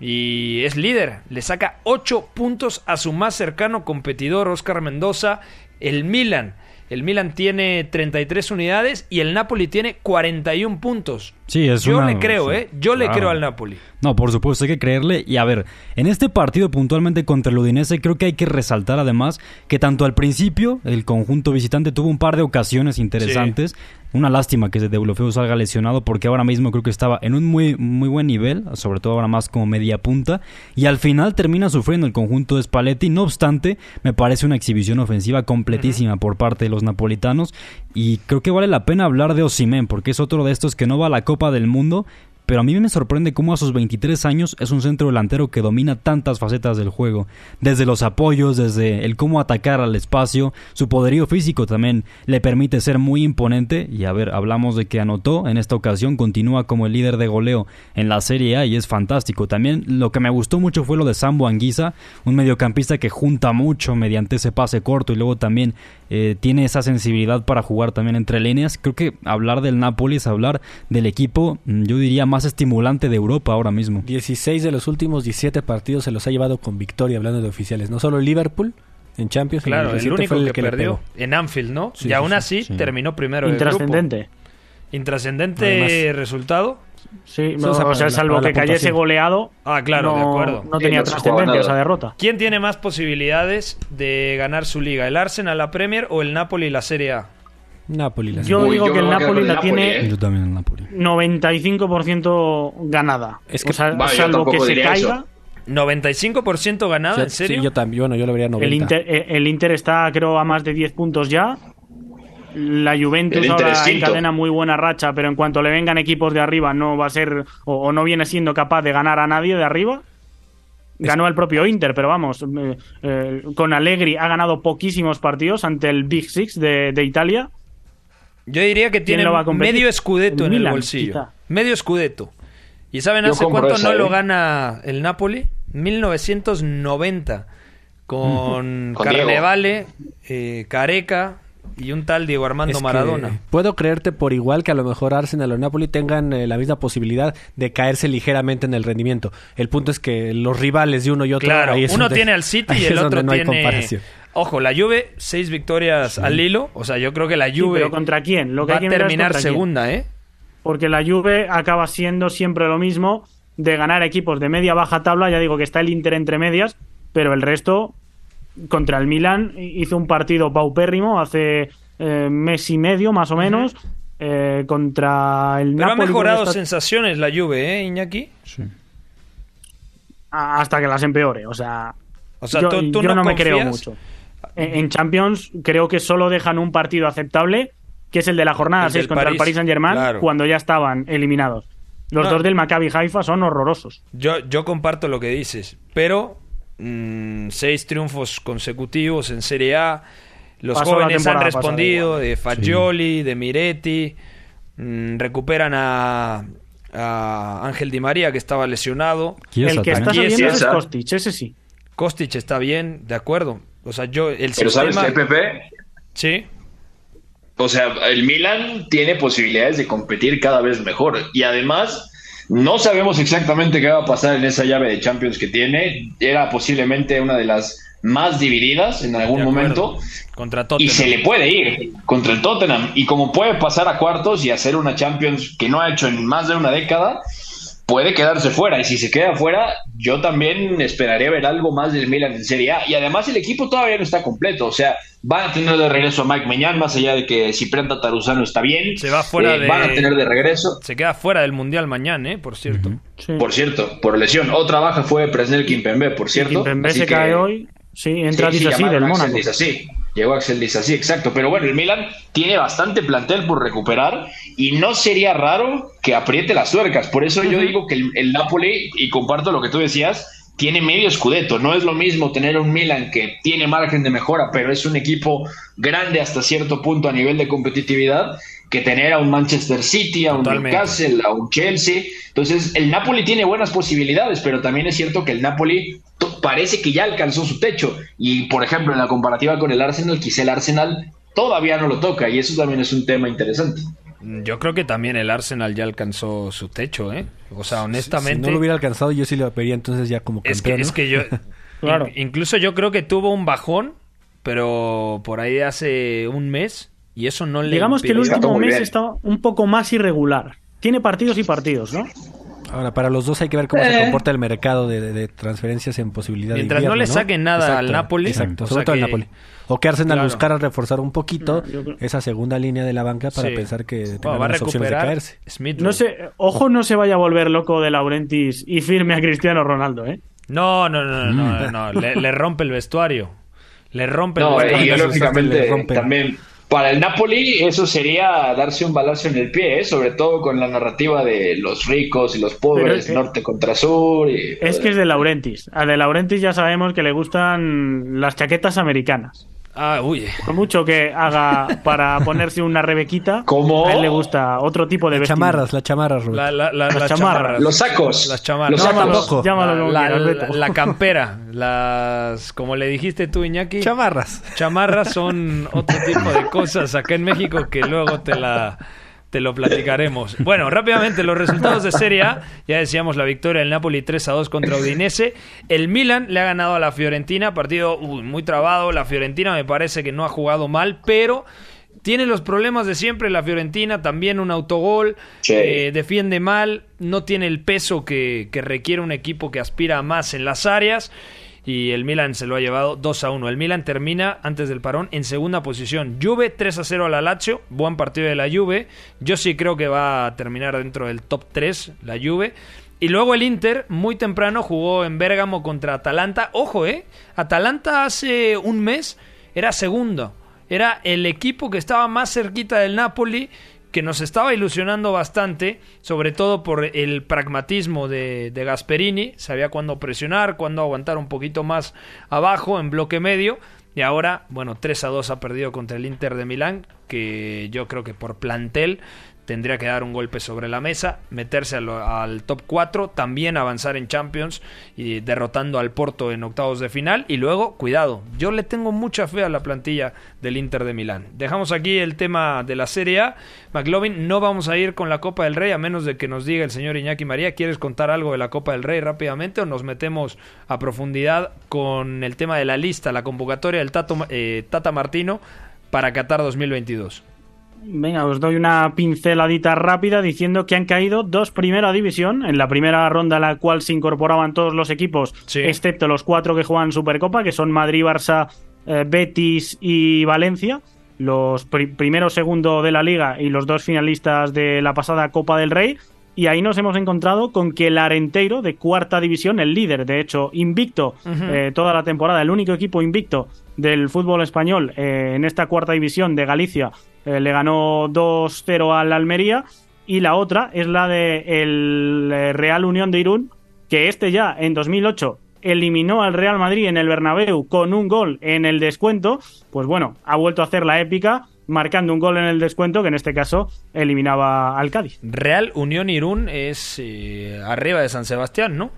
y es líder, le saca 8 puntos a su más cercano competidor, Oscar Mendoza, el Milan. El Milan tiene 33 unidades y el Napoli tiene 41 puntos. Sí, es Yo una- le creo, sí, ¿eh? Yo le creo al Napoli. No, por supuesto, hay que creerle. Y a ver, en este partido puntualmente contra el Udinese, creo que hay que resaltar además que tanto al principio el conjunto visitante tuvo un par de ocasiones interesantes. Una lástima que Deulofeu salga lesionado porque ahora mismo creo que estaba en un muy, muy buen nivel, sobre todo ahora más como media punta. Y al final termina sufriendo el conjunto de Spalletti. No obstante, me parece una exhibición ofensiva completísima por parte de los napolitanos. Y creo que vale la pena hablar de Osimen porque es otro de estos que no va a la Copa del Mundo pero a mí me sorprende cómo a sus 23 años es un centro delantero que domina tantas facetas del juego, desde los apoyos, desde el cómo atacar al espacio, su poderío físico también le permite ser muy imponente y a ver, hablamos de que anotó, en esta ocasión continúa como el líder de goleo en la Serie A y es fantástico. También lo que me gustó mucho fue lo de Sambo Anguisa, un mediocampista que junta mucho mediante ese pase corto y luego también eh, tiene esa sensibilidad para jugar también entre líneas. Creo que hablar del Napoli es hablar del equipo, mm, yo diría más más estimulante de Europa ahora mismo. 16 de los últimos 17 partidos se los ha llevado con victoria, hablando de oficiales. No solo el Liverpool en Champions, Claro, el reciente único fue que, perdió en Anfield, ¿no? Sí, y aún sí, así sí. terminó primero Intrascendente. grupo. Intrascendente Además. resultado. Sí, no, o sea, salvo que cayese goleado. Ah, claro, no, de acuerdo. No tenía trascendencia esa derrota. ¿Quién tiene más posibilidades de ganar su liga? ¿El Arsenal la Premier o el Napoli la Serie A? Napoli la Yo digo que el Napoli la tiene Yo también el Napoli. 95% ganada. Es que- O sea, Vale, salvo que se caiga. 95% ganada, Sí, ¿en serio? sí, yo también, bueno, yo lo vería 90. El Inter, eh, el Inter está, creo, a más de 10 puntos ya. La Juventus ahora encadena muy buena racha, pero en cuanto le vengan equipos de arriba no va a ser o, o no viene siendo capaz de ganar a nadie de arriba. Ganó al propio Inter, pero vamos, eh, eh, con Allegri ha ganado poquísimos partidos ante el Big Six de, de Italia. Yo diría que ¿Quién tiene medio escudeto en el bolsillo. quizá. Medio escudeto. ¿Y saben Yo hace cuánto esa, no ¿eh? lo gana el Napoli? 1990. Con Con. Carnevale, eh, Careca y un tal Diego Armando Es que Maradona. Puedo creerte por igual que a lo mejor Arsenal o Napoli tengan eh, la misma posibilidad de caerse ligeramente en el rendimiento. El punto es que los rivales de uno y otro. Claro, ahí es uno donde- tiene al City y es el donde otro no hay tiene. Ojo, la Juve, seis victorias al hilo. O sea, yo creo que la Sí, Juve pero ¿contra quién? Lo que va hay que a terminar quién. segunda, ¿eh? Porque la Juve acaba siendo siempre lo mismo de ganar equipos de media baja tabla. Ya digo que está el Inter entre medias, pero el resto contra el Milan hizo un partido paupérrimo hace eh, mes y medio más o menos. eh, contra el Pero ha Napoli, que mejorado sensaciones la Juve, ¿eh, Iñaki? a- hasta que las empeore. O sea, O sea, yo, ¿tú- tú yo no no, me creo mucho. En, Champions creo que solo dejan un partido aceptable, que es el de la jornada El 6 del contra el París, Paris Saint Germain, claro. cuando ya estaban eliminados. Los No. dos del Maccabi Haifa son horrorosos. Yo, yo comparto lo que dices, pero mm, seis triunfos consecutivos en Serie A. Los Pasó jóvenes han pasada respondido, de Fagioli, de Miretti. mm, recuperan a, a Ángel Di María, que estaba lesionado. el que está saliendo es Kostic, ese sí. Kostic está bien, de acuerdo. O sea, yo, el Pero ¿sabes sistema... qué, Pepe? Sí. O sea, el Milan tiene posibilidades de competir cada vez mejor. Y además, no sabemos exactamente qué va a pasar en esa llave de Champions que tiene. Era posiblemente una de las más divididas en algún momento. Contra Y Tottenham. se le puede ir contra el Tottenham. Y como puede pasar a cuartos y hacer una Champions que no ha hecho en más de una década, puede quedarse fuera. Y si se queda fuera, yo también esperaría ver algo más del Milan en Serie A. Y además el equipo todavía no está completo. O sea, van a tener de regreso a Mike Meñán, más allá de que Ciprián Tataruzano está bien. Se va fuera Eh, de... Van a tener de regreso. Se queda fuera del Mundial mañana, ¿eh? Por cierto. Por cierto, por lesión. Otra baja fue Presnel Kimpembe, por cierto. Kimpembe Así se que- cae hoy. Sí, entra Sí, llamaron del Mónaco. Llegó Axel Disasi, exacto. Pero bueno, el Milan tiene bastante plantel por recuperar y no sería raro que apriete las tuercas. Por eso yo digo que el, el Napoli, y comparto lo que tú decías, tiene medio escudeto. No es lo mismo tener un Milan que tiene margen de mejora, pero es un equipo grande hasta cierto punto a nivel de competitividad, que tener a un Manchester City, a un Totalmente. Newcastle, a un Chelsea. Entonces, el Napoli tiene buenas posibilidades, pero también es cierto que el Napoli parece que ya alcanzó su techo. Y, por ejemplo, en la comparativa con el Arsenal, quizá el Arsenal todavía no lo toca, y eso también es un tema interesante. Yo creo que también el Arsenal ya alcanzó su techo, ¿eh? O sea, Si honestamente... no lo hubiera alcanzado, yo sí lo vería entonces ya como Es que, campeón. es que yo. Claro. in- incluso yo creo que tuvo un bajón, pero por ahí de hace un mes. Y eso no le. Digamos que el último mes está un poco más irregular. Tiene partidos y partidos, ¿no? Ahora, para los dos hay que ver cómo se Eh. comporta el mercado de, de- de transferencias en posibilidad de Mientras no invierno, le saquen nada al Napoli, Exacto, o sobre todo al que- Napoli. O que Arsenal Claro. buscara reforzar un poquito creo- esa segunda línea de la banca para Sí. pensar que Bueno, tenga va a más opciones de caerse. Smith No sé, ojo no se vaya a volver loco de Laurentis y firme a Cristiano Ronaldo, ¿eh? No, no, no, no, no, no, Le, le rompe el vestuario. Le rompe No, el y vestuario. lógicamente también para el Napoli eso sería darse un balazo en el pie, ¿eh? sobre todo con la narrativa de los ricos y los pobres, norte contra sur. Y, Es que es de Laurentis. A de Laurentis ya sabemos que le gustan las chaquetas americanas. Ah, uy. Por mucho que haga para ponerse una rebequita, a él le gusta otro tipo de Las chamarras, las chamarras. La- la- la- Las chamarras. chamarras. Los sacos. Las chamarras. Los sacos. Tampoco. Llámalo la campera, las, como le dijiste tú, Iñaki, Chamarras. chamarras son otro tipo de cosas acá en México que luego te la, te lo platicaremos. Bueno, rápidamente los resultados de Serie A. Ya decíamos la victoria del Napoli 3 a 2 contra Udinese. El Milan le ha ganado a la Fiorentina, partido uy, muy trabado. La Fiorentina me parece que no ha jugado mal, pero tiene los problemas de siempre la Fiorentina, también un autogol, Sí. eh, defiende mal, no tiene el peso que, que requiere un equipo que aspira a más en las áreas y el Milan se lo ha llevado 2 a 1. El Milan termina antes del parón en segunda posición. Juve 3 a 0 a la Lazio, buen partido de la Juve. Yo sí creo que va a terminar dentro del top 3 la Juve. Y luego el Inter, muy temprano, jugó en Bérgamo contra Atalanta. Ojo, ¿eh? Atalanta hace un mes era segundo. Era el equipo que estaba más cerquita del Napoli, que nos estaba ilusionando bastante, sobre todo por el pragmatismo de, de Gasperini. Sabía cuándo presionar, cuándo aguantar un poquito más abajo, en bloque medio. Y ahora, bueno, 3 a 2 ha perdido contra el Inter de Milán, que yo creo que por plantel tendría que dar un golpe sobre la mesa, meterse al, top 4, también avanzar en Champions y derrotando al Porto en octavos de final. Y luego, cuidado, yo le tengo mucha fe a la plantilla del Inter de Milán. Dejamos aquí el tema de la Serie A. McLovin, no vamos a ir con la Copa del Rey a menos de que nos diga el señor Iñaki María. ¿Quieres contar algo de la Copa del Rey rápidamente o nos metemos a profundidad con el tema de la lista, la convocatoria del Tato, eh, Tata Martino para Qatar 2022? Venga, os doy una pinceladita rápida diciendo que han caído dos primera división. En la primera ronda en la cual se incorporaban todos los equipos, excepto los cuatro que juegan Supercopa, que son Madrid, Barça, eh, Betis y Valencia. Los pri- primero, segundo de la liga y los dos finalistas de la pasada Copa del Rey. Y ahí nos hemos encontrado con que el Arenteiro de cuarta división, el líder, de hecho, invicto eh, toda la temporada, el único equipo invicto del fútbol español eh, en esta cuarta división de Galicia, eh, le ganó 2-0 al Almería. Y la otra es la de el eh, Real Unión de Irún, que este ya en 2008 eliminó al Real Madrid en el Bernabéu con un gol en el descuento. Pues bueno, ha vuelto a hacer la épica marcando un gol en el descuento que en este caso eliminaba al Cádiz. Real Unión Irún es eh, arriba de San Sebastián, ¿no?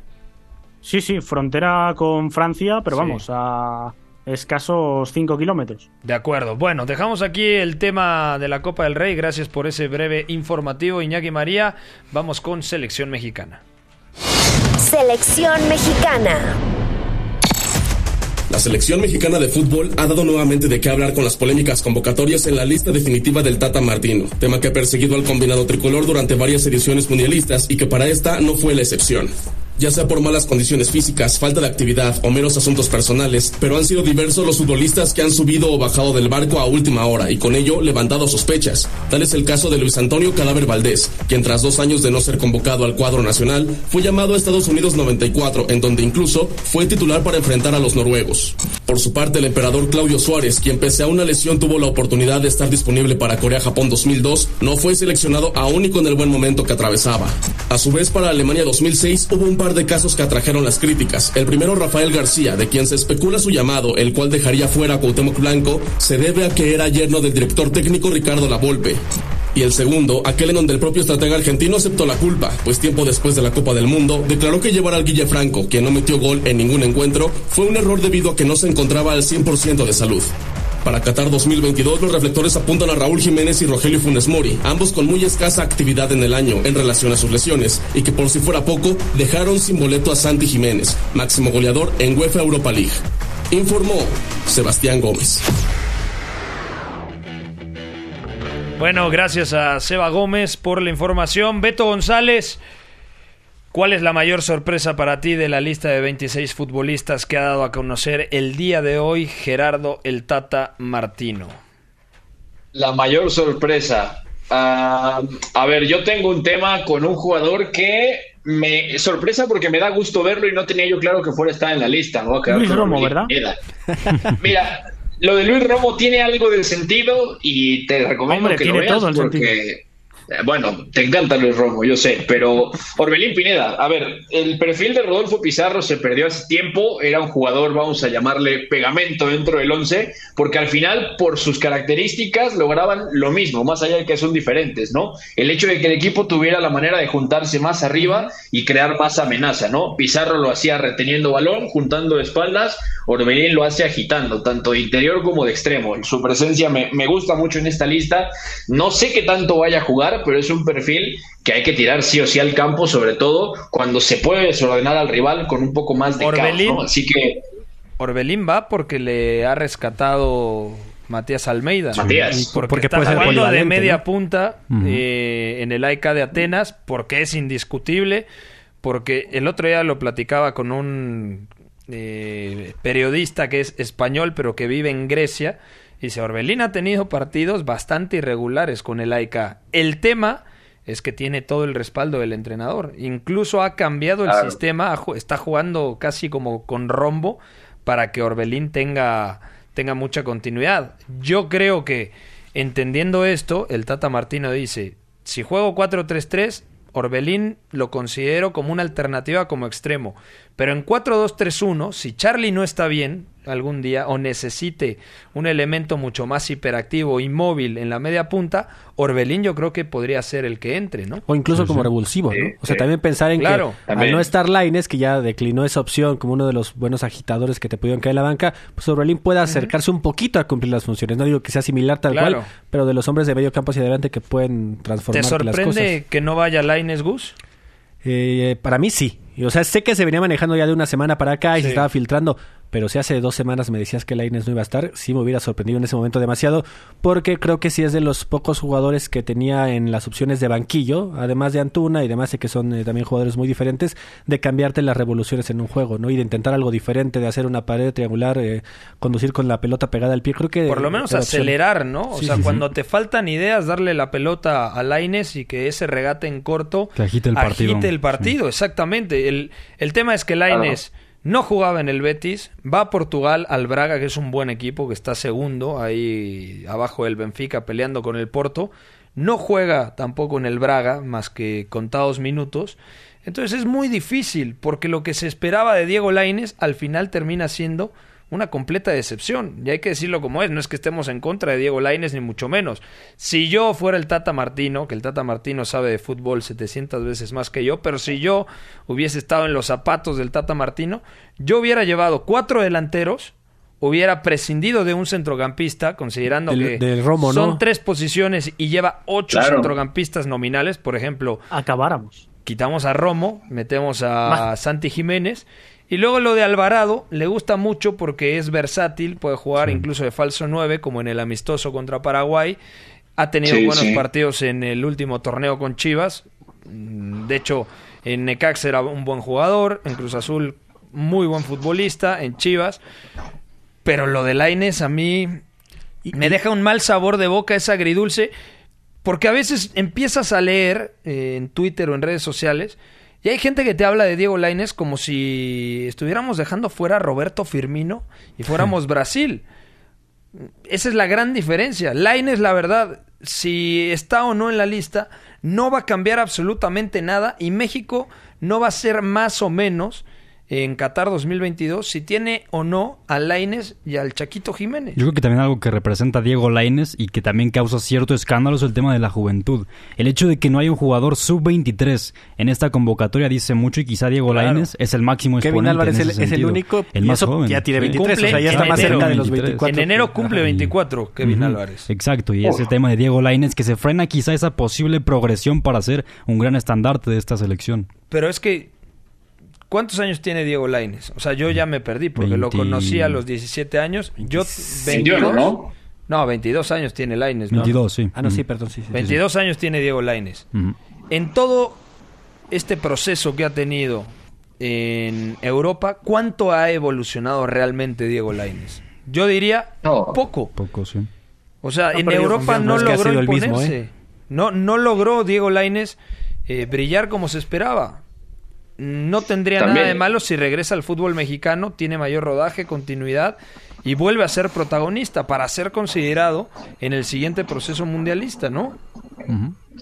Sí, sí, frontera con Francia, pero Sí. vamos, a escasos 5 kilómetros. De acuerdo. Bueno, dejamos aquí el tema de la Copa del Rey. Gracias por ese breve informativo, Iñaki María. Vamos con selección mexicana. Selección mexicana. La selección mexicana de fútbol ha dado nuevamente de qué hablar con las polémicas convocatorias en la lista definitiva del Tata Martino, tema que ha perseguido al combinado tricolor durante varias ediciones mundialistas y que para esta no fue la excepción. Ya sea por malas condiciones físicas, falta de actividad o meros asuntos personales, pero han sido diversos los futbolistas que han subido o bajado del barco a última hora y con ello levantado sospechas. Tal es el caso de Luis Antonio Cadáver Valdés, quien tras dos años de no ser convocado al cuadro nacional, fue llamado a Estados Unidos 94, en donde incluso fue titular para enfrentar a los noruegos. Por su parte, el emperador Claudio Suárez, quien pese a una lesión tuvo la oportunidad de estar disponible para Corea-Japón 2002, no fue seleccionado aún y con el buen momento que atravesaba. A su vez, para Alemania 2006 hubo un par de casos que atrajeron las críticas. El primero, Rafael García, de quien se especula su llamado, el cual dejaría fuera a Cuauhtémoc Blanco, se debe a que era yerno del director técnico Ricardo Lavolpe. Y el segundo, aquel en donde el propio estratega argentino aceptó la culpa, pues tiempo después de la Copa del Mundo declaró que llevar al Guille Franco, quien no metió gol en ningún encuentro, fue un error debido a que no se encontraba al 100% de salud. Para Qatar 2022 los reflectores apuntan a Raúl Jiménez y Rogelio Funes Mori, ambos con muy escasa actividad en el año en relación a sus lesiones, y que por si fuera poco, dejaron sin boleto a Santi Jiménez, máximo goleador en UEFA Europa League. Informó Sebastián Gómez. Bueno, gracias a Seba Gómez por la información. Beto González, ¿cuál es la mayor sorpresa para ti de la lista de 26 futbolistas que ha dado a conocer el día de hoy Gerardo el Tata Martino? La mayor sorpresa. Ah, a ver, yo tengo un tema con un jugador que me sorpresa porque me da gusto verlo y no tenía yo claro que fuera a estar en la lista. ¿no? Luis Romo, ¿verdad? Mira, lo de Luis Romo tiene algo de sentido y te recomiendo Hombre, que lo tiene veas todo el porque, eh, bueno, te encanta Luis Romo, yo sé, pero Orbelín Pineda, a ver, el perfil de Rodolfo Pizarro se perdió hace tiempo, era un jugador, vamos a llamarle pegamento dentro del 11, porque al final, por sus características, lograban lo mismo, más allá de que son diferentes, ¿no? El hecho de que el equipo tuviera la manera de juntarse más arriba y crear más amenaza, ¿no? Pizarro lo hacía reteniendo balón, juntando espaldas, Orbelín lo hace agitando, tanto de interior como de extremo. Su presencia me, me gusta mucho en esta lista. No sé qué tanto vaya a jugar, pero es un perfil que hay que tirar sí o sí al campo, sobre todo cuando se puede desordenar al rival con un poco más de Orbelín. caos, ¿no? Así que Orbelín va porque le ha rescatado Matías Almeida. Matías. Porque, Porque está puede ser jugando de media ¿no? punta eh, en el AIK de Atenas, porque es indiscutible, porque el otro día lo platicaba con un eh, periodista que es español, pero que vive en Grecia, dice, Orbelín ha tenido partidos bastante irregulares con el AIK. El tema es que tiene todo el respaldo del entrenador. Incluso ha cambiado el Claro. sistema, está jugando casi como con rombo para que Orbelín tenga, tenga mucha continuidad. Yo creo que entendiendo esto, el Tata Martino dice, si juego 4-3-3, Orbelín lo considero como una alternativa como extremo. Pero en 4-2-3-1, si Charlie no está bien algún día o necesite un elemento mucho más hiperactivo y móvil en la media punta, Orbelín yo creo que podría ser el que entre, ¿no? O incluso como revulsivo, ¿no? O sea, también pensar en Claro, que al no estar Laines, que ya declinó esa opción como uno de los buenos agitadores que te pudieron caer en la banca, pues Orbelín pueda acercarse un poquito a cumplir las funciones. No digo que sea similar tal Claro. cual, pero de los hombres de medio campo hacia adelante que pueden ¿Te transformar las cosas. sorprende que no vaya Laines Gus? Eh, para mí sí. O sea, sé que se venía manejando ya de una semana para acá y Sí. se estaba filtrando, pero si hace dos semanas me decías que Lainez no iba a estar, sí me hubiera sorprendido en ese momento demasiado, porque creo que sí es de los pocos jugadores que tenía en las opciones de banquillo, además de Antuna y demás, sé que son eh, también jugadores muy diferentes, de cambiarte las revoluciones en un juego, ¿no? Y de intentar algo diferente, de hacer una pared triangular, eh, conducir con la pelota pegada al pie, creo que... Por lo menos acelerar, ¿no? O Sí, sea, sí, sí. cuando te faltan ideas, darle la pelota a Laines y que ese regate en corto Que agite el partido. agite el partido, exactamente. El, el tema es que Laines no jugaba en el Betis, va a Portugal al Braga, que es un buen equipo, que está segundo ahí abajo del Benfica peleando con el Porto. No juega tampoco en el Braga, más que contados minutos. Entonces es muy difícil, porque lo que se esperaba de Diego Laines al final termina siendo una completa decepción. Y hay que decirlo como es, no es que estemos en contra de Diego Laines ni mucho menos. Si yo fuera el Tata Martino, que el Tata Martino sabe de fútbol 700 veces más que yo, pero si yo hubiese estado en los zapatos del Tata Martino, yo hubiera llevado cuatro delanteros, hubiera prescindido de un centrocampista, considerando Del- que del Romo, son ¿no? tres posiciones y lleva ocho Claro. centrocampistas nominales, por ejemplo, Acabáramos. quitamos a Romo, metemos a. Santi Jiménez. Y luego lo de Alvarado le gusta mucho porque es versátil, puede jugar incluso de falso 9, como en el amistoso contra Paraguay. Ha tenido Sí, buenos sí. partidos en el último torneo con Chivas. Mm, De hecho, en Necax era un buen jugador, en Cruz Azul muy buen futbolista, en Chivas. Pero lo de Laines a mí me deja un mal sabor de boca, es agridulce, porque a veces empiezas a leer eh, en Twitter o en redes sociales y hay gente que te habla de Diego Laines como si estuviéramos dejando fuera a Roberto Firmino y fuéramos Brasil. Esa es la gran diferencia. Laines, la verdad, si está o no en la lista, no va a cambiar absolutamente nada y México no va a ser más o menos en Qatar 2022 si tiene o no a Laines y al Chaquito Jiménez. Yo creo que también algo que representa a Diego Laines y que también causa cierto escándalo es el tema de la juventud. El hecho de que no hay un jugador sub-23 en esta convocatoria dice mucho y quizá Diego Claro. Laines es el máximo Kevin exponente Álvarez en es el- ese es el sentido. único, el y más eso joven. ya tiene Sí. 23, o sea, Cumple ya está en más enero. cerca de los 23. 24. En enero cumple Ajá, y- 24 Kevin. Álvarez. Exacto, y ese tema de Diego Laines que se frena quizá esa posible progresión para ser un gran estandarte de esta selección. Pero es que, ¿cuántos años tiene Diego Laines? O sea, yo ya me perdí porque lo 20. conocí a los 17 años. Yo, 21, ¿no? No, 22 años tiene Laines. ¿no? 22, sí. Ah, no, sí, Ujú. perdón, sí. sí. 22 años tiene Diego Laines. En todo este proceso que ha tenido en Europa, ¿cuánto ha evolucionado realmente Diego Laines? Yo diría No. poco. Poco, sí. O sea, en Europa no logró mismo, imponerse. ¿eh? No, no logró Diego Laines eh, brillar como se esperaba. No tendría También. nada de malo si regresa al fútbol mexicano, tiene mayor rodaje, continuidad y vuelve a ser protagonista para ser considerado en el siguiente proceso mundialista, ¿no?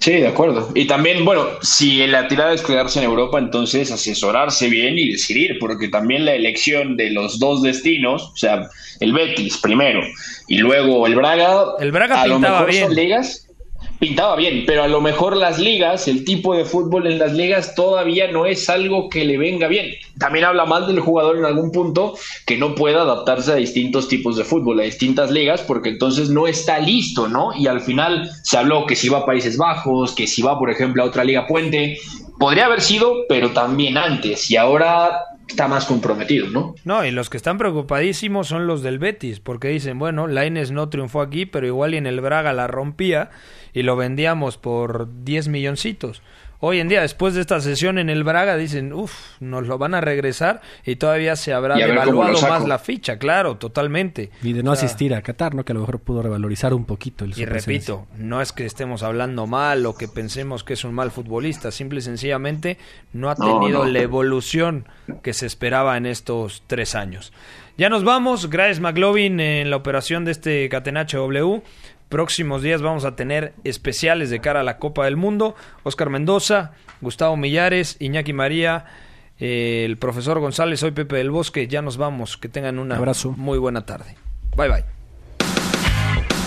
Sí, de acuerdo. Y también, bueno, si la tirada es quedarse en Europa, entonces asesorarse bien y decidir, porque también la elección de los dos destinos, o sea, el Betis primero y luego el Braga, El Braga a lo pintaba mejor bien. son ligas. Pintaba bien, pero a lo mejor las ligas, el tipo de fútbol en las ligas todavía no es algo que le venga bien. También habla mal del jugador en algún punto que no pueda adaptarse a distintos tipos de fútbol, a distintas ligas, porque entonces no está listo, ¿no? Y al final se habló que si va a Países Bajos, que si va, por ejemplo, a otra liga puente, podría haber sido, pero también antes, y ahora está más comprometido, ¿no? No, y los que están preocupadísimos son los del Betis, porque dicen, bueno, Laines no triunfó aquí, pero igual en el Braga la rompía y lo vendíamos por 10 milloncitos. Hoy en día, después de esta sesión en el Braga, dicen, uff, nos lo van a regresar y todavía se habrá devaluado más la ficha, claro, totalmente. Y de no asistir a Qatar, ¿no? Que a lo mejor pudo revalorizar un poquito el Y repito, no es que estemos hablando mal o que pensemos que es un mal futbolista, simple y sencillamente no ha tenido la evolución que se esperaba en estos tres años. Ya nos vamos, gracias McLovin en la operación de este Catenacho W próximos días vamos a tener especiales de cara a la Copa del Mundo. Oscar Mendoza, Gustavo Millares, Iñaki María, eh, el profesor González, soy Pepe del Bosque. Ya nos vamos. Que tengan una Abrazo. muy buena tarde. Bye bye.